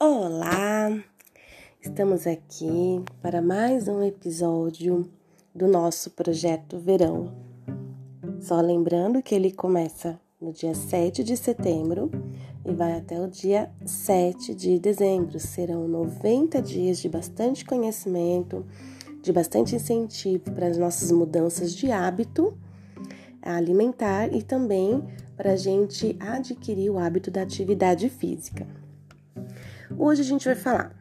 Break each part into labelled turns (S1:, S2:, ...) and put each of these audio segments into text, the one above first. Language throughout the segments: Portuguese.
S1: Olá! Estamos aqui para mais um episódio do nosso projeto Verão. Só lembrando que ele começa no dia 7 de setembro e vai até o dia 7 de dezembro. Serão 90 dias de bastante conhecimento, de bastante incentivo para as nossas mudanças de hábito alimentar e também para a gente adquirir o hábito da atividade física. Hoje a gente vai falar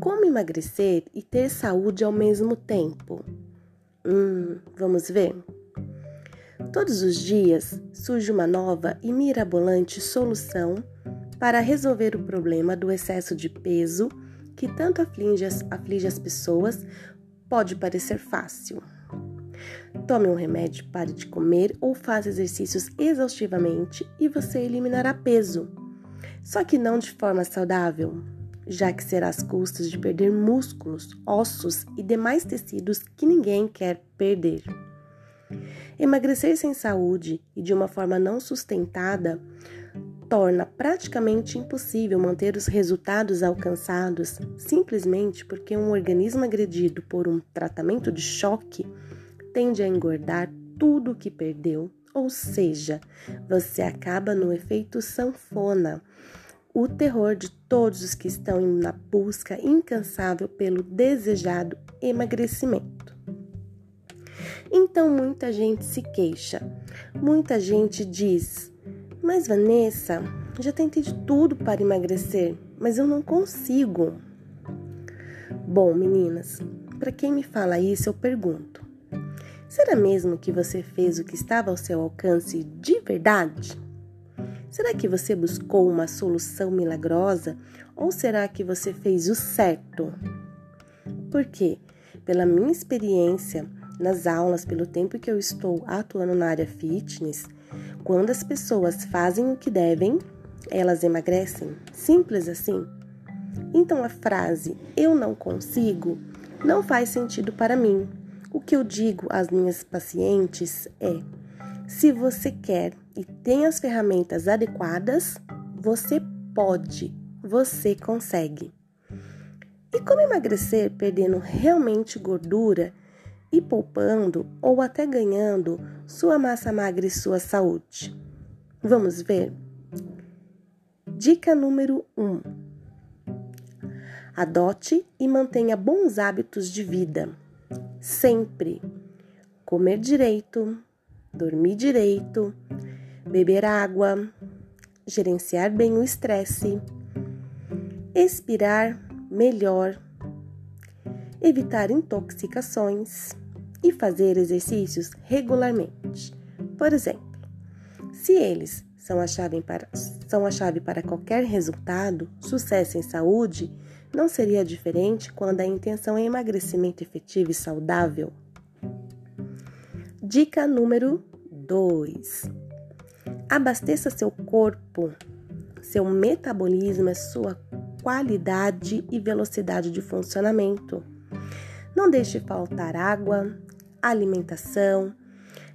S1: como emagrecer e ter saúde ao mesmo tempo. Hum, vamos ver? Todos os dias surge uma nova e mirabolante solução para resolver o problema do excesso de peso que tanto aflige as, aflige as pessoas. Pode parecer fácil. Tome um remédio, pare de comer ou faça exercícios exaustivamente e você eliminará peso só que não de forma saudável, já que será às custas de perder músculos, ossos e demais tecidos que ninguém quer perder. Emagrecer sem saúde e de uma forma não sustentada torna praticamente impossível manter os resultados alcançados simplesmente porque um organismo agredido por um tratamento de choque tende a engordar tudo o que perdeu, ou seja, você acaba no efeito sanfona o terror de todos os que estão na busca incansável pelo desejado emagrecimento. Então muita gente se queixa, muita gente diz: Mas Vanessa, já tentei de tudo para emagrecer, mas eu não consigo. Bom, meninas, para quem me fala isso, eu pergunto: Será mesmo que você fez o que estava ao seu alcance de verdade? Será que você buscou uma solução milagrosa ou será que você fez o certo? Porque, pela minha experiência nas aulas, pelo tempo que eu estou atuando na área fitness, quando as pessoas fazem o que devem, elas emagrecem. Simples assim. Então a frase eu não consigo não faz sentido para mim. O que eu digo às minhas pacientes é: se você quer e tem as ferramentas adequadas, você pode, você consegue. E como emagrecer perdendo realmente gordura e poupando ou até ganhando sua massa magra e sua saúde? Vamos ver? Dica número 1: um. Adote e mantenha bons hábitos de vida. Sempre comer direito, dormir direito, beber água, gerenciar bem o estresse, expirar melhor, evitar intoxicações e fazer exercícios regularmente. Por exemplo, se eles são a chave para, são a chave para qualquer resultado, sucesso em saúde, não seria diferente quando a intenção é emagrecimento efetivo e saudável? Dica número 2. Abasteça seu corpo, seu metabolismo é sua qualidade e velocidade de funcionamento. Não deixe faltar água, alimentação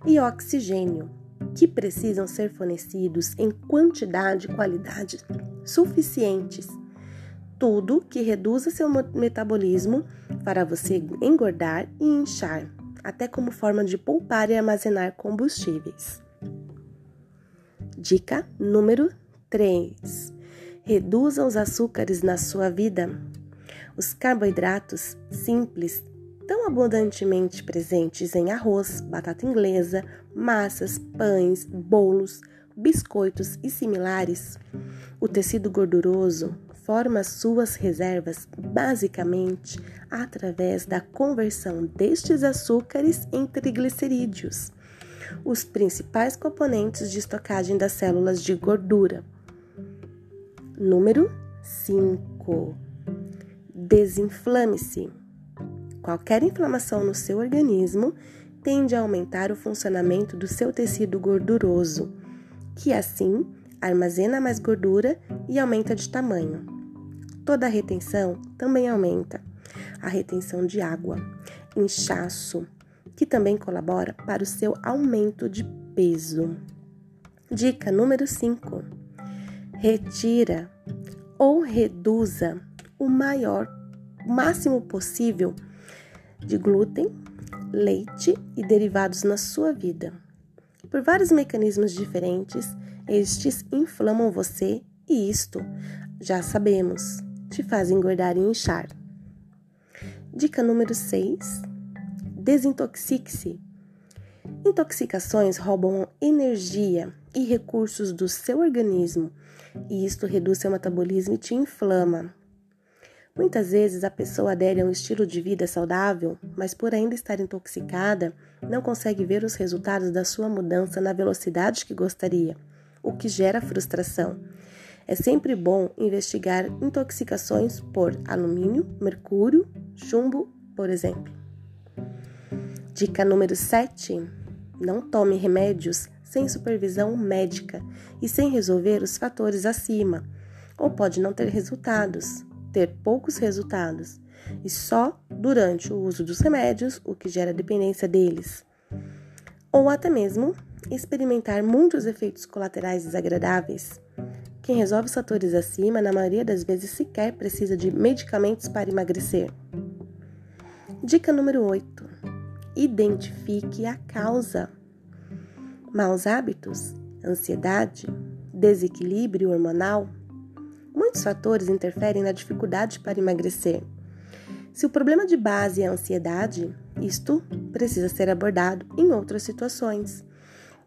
S1: e oxigênio, que precisam ser fornecidos em quantidade e qualidade suficientes. Tudo que reduza seu metabolismo para você engordar e inchar até como forma de poupar e armazenar combustíveis. Dica número 3: Reduza os açúcares na sua vida. Os carboidratos simples, tão abundantemente presentes em arroz, batata inglesa, massas, pães, bolos, biscoitos e similares. O tecido gorduroso forma suas reservas basicamente através da conversão destes açúcares em triglicerídeos, os principais componentes de estocagem das células de gordura. Número 5. Desinflame-se. Qualquer inflamação no seu organismo tende a aumentar o funcionamento do seu tecido gorduroso, que assim armazena mais gordura e aumenta de tamanho. Toda a retenção também aumenta. A retenção de água, inchaço, que também colabora para o seu aumento de peso. Dica número 5. Retira ou reduza o maior, o máximo possível de glúten, leite e derivados na sua vida. Por vários mecanismos diferentes, estes inflamam você e isto, já sabemos, te faz engordar e inchar. Dica número 6: desintoxique-se. Intoxicações roubam energia e recursos do seu organismo, e isto reduz seu metabolismo e te inflama. Muitas vezes a pessoa adere a um estilo de vida saudável, mas por ainda estar intoxicada, não consegue ver os resultados da sua mudança na velocidade que gostaria, o que gera frustração. É sempre bom investigar intoxicações por alumínio, mercúrio, chumbo, por exemplo. Dica número 7: não tome remédios sem supervisão médica e sem resolver os fatores acima, ou pode não ter resultados ter poucos resultados e só durante o uso dos remédios, o que gera dependência deles. Ou até mesmo experimentar muitos efeitos colaterais desagradáveis. Quem resolve os fatores acima, na maioria das vezes, sequer precisa de medicamentos para emagrecer. Dica número 8: identifique a causa. Maus hábitos, ansiedade, desequilíbrio hormonal, Muitos fatores interferem na dificuldade para emagrecer. Se o problema de base é a ansiedade, isto precisa ser abordado em outras situações.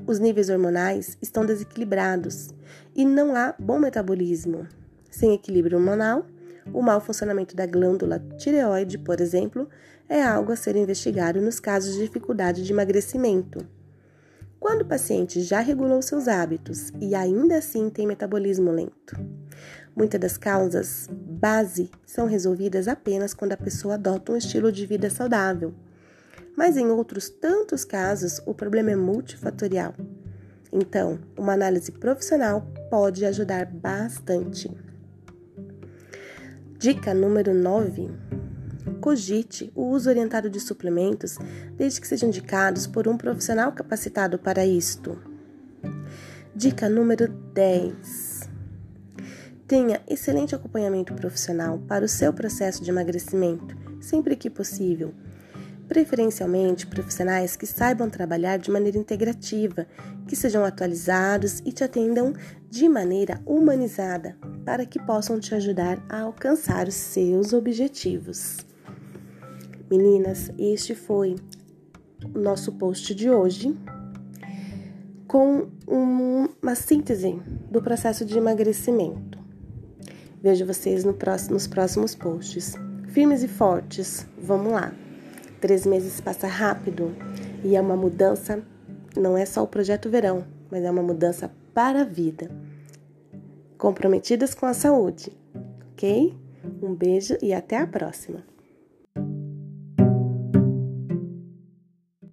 S1: Os níveis hormonais estão desequilibrados e não há bom metabolismo. Sem equilíbrio hormonal, o mau funcionamento da glândula tireoide, por exemplo, é algo a ser investigado nos casos de dificuldade de emagrecimento. Quando o paciente já regulou seus hábitos e ainda assim tem metabolismo lento, Muitas das causas base são resolvidas apenas quando a pessoa adota um estilo de vida saudável. Mas em outros tantos casos, o problema é multifatorial. Então, uma análise profissional pode ajudar bastante. Dica número 9. Cogite o uso orientado de suplementos desde que sejam indicados por um profissional capacitado para isto. Dica número 10 Tenha excelente acompanhamento profissional para o seu processo de emagrecimento, sempre que possível. Preferencialmente profissionais que saibam trabalhar de maneira integrativa, que sejam atualizados e te atendam de maneira humanizada, para que possam te ajudar a alcançar os seus objetivos. Meninas, este foi o nosso post de hoje com uma síntese do processo de emagrecimento. Vejo vocês no próximo, nos próximos posts. Firmes e fortes, vamos lá. Três meses passa rápido e é uma mudança, não é só o projeto verão, mas é uma mudança para a vida. Comprometidas com a saúde, ok? Um beijo e até a próxima!